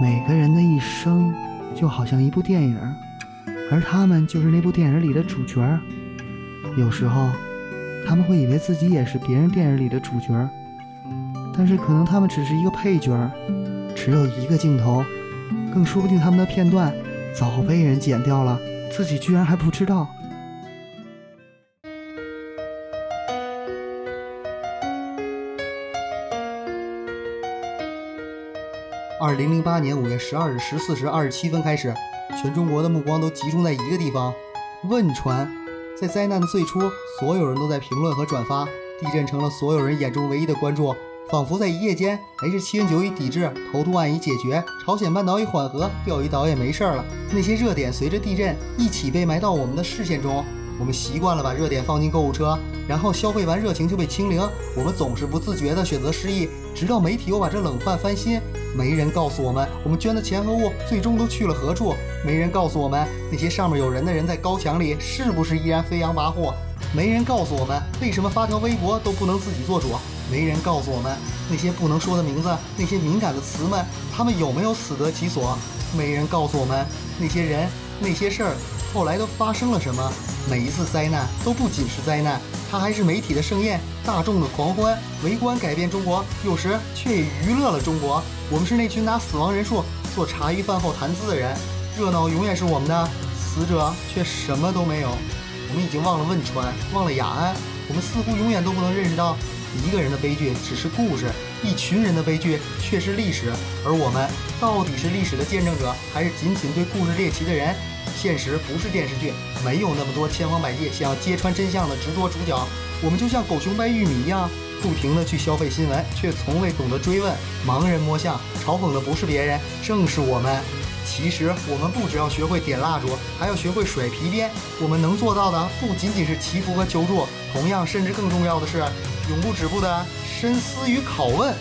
每个人的一生就好像一部电影，而他们就是那部电影里的主角。有时候，他们会以为自己也是别人电影里的主角，但是可能他们只是一个配角，只有一个镜头，更说不定他们的片段早被人剪掉了，自己居然还不知道。二零零八年五月十二日十四时二十七分开始，全中国的目光都集中在一个地方——汶川。在灾难的最初，所有人都在评论和转发，地震成了所有人眼中唯一的关注，仿佛在一夜间，H7N9 已抵制，头突案已解决，朝鲜半岛已缓和，钓鱼岛也没事了。那些热点随着地震一起被埋到我们的视线中。我们习惯了把热点放进购物车，然后消费完热情就被清零。我们总是不自觉地选择失忆，直到媒体又把这冷饭翻新。没人告诉我们，我们捐的钱和物最终都去了何处。没人告诉我们，那些上面有人的人在高墙里是不是依然飞扬跋扈。没人告诉我们，为什么发条微博都不能自己做主。没人告诉我们，那些不能说的名字，那些敏感的词们，他们有没有死得其所？没人告诉我们，那些人，那些事儿。后来都发生了什么？每一次灾难都不仅是灾难，它还是媒体的盛宴，大众的狂欢。围观改变中国，有时却也娱乐了中国。我们是那群拿死亡人数做茶余饭后谈资的人，热闹永远是我们的，死者却什么都没有。我们已经忘了汶川，忘了雅安，我们似乎永远都不能认识到，一个人的悲剧只是故事，一群人的悲剧却是历史。而我们到底是历史的见证者，还是仅仅对故事猎奇的人？现实不是电视剧，没有那么多千方百计想要揭穿真相的执着主角。我们就像狗熊掰玉米一样，不停地去消费新闻，却从未懂得追问。盲人摸象，嘲讽的不是别人，正是我们。其实我们不只要学会点蜡烛，还要学会甩皮鞭。我们能做到的不仅仅是祈福和求助，同样甚至更重要的是，永不止步的深思与拷问。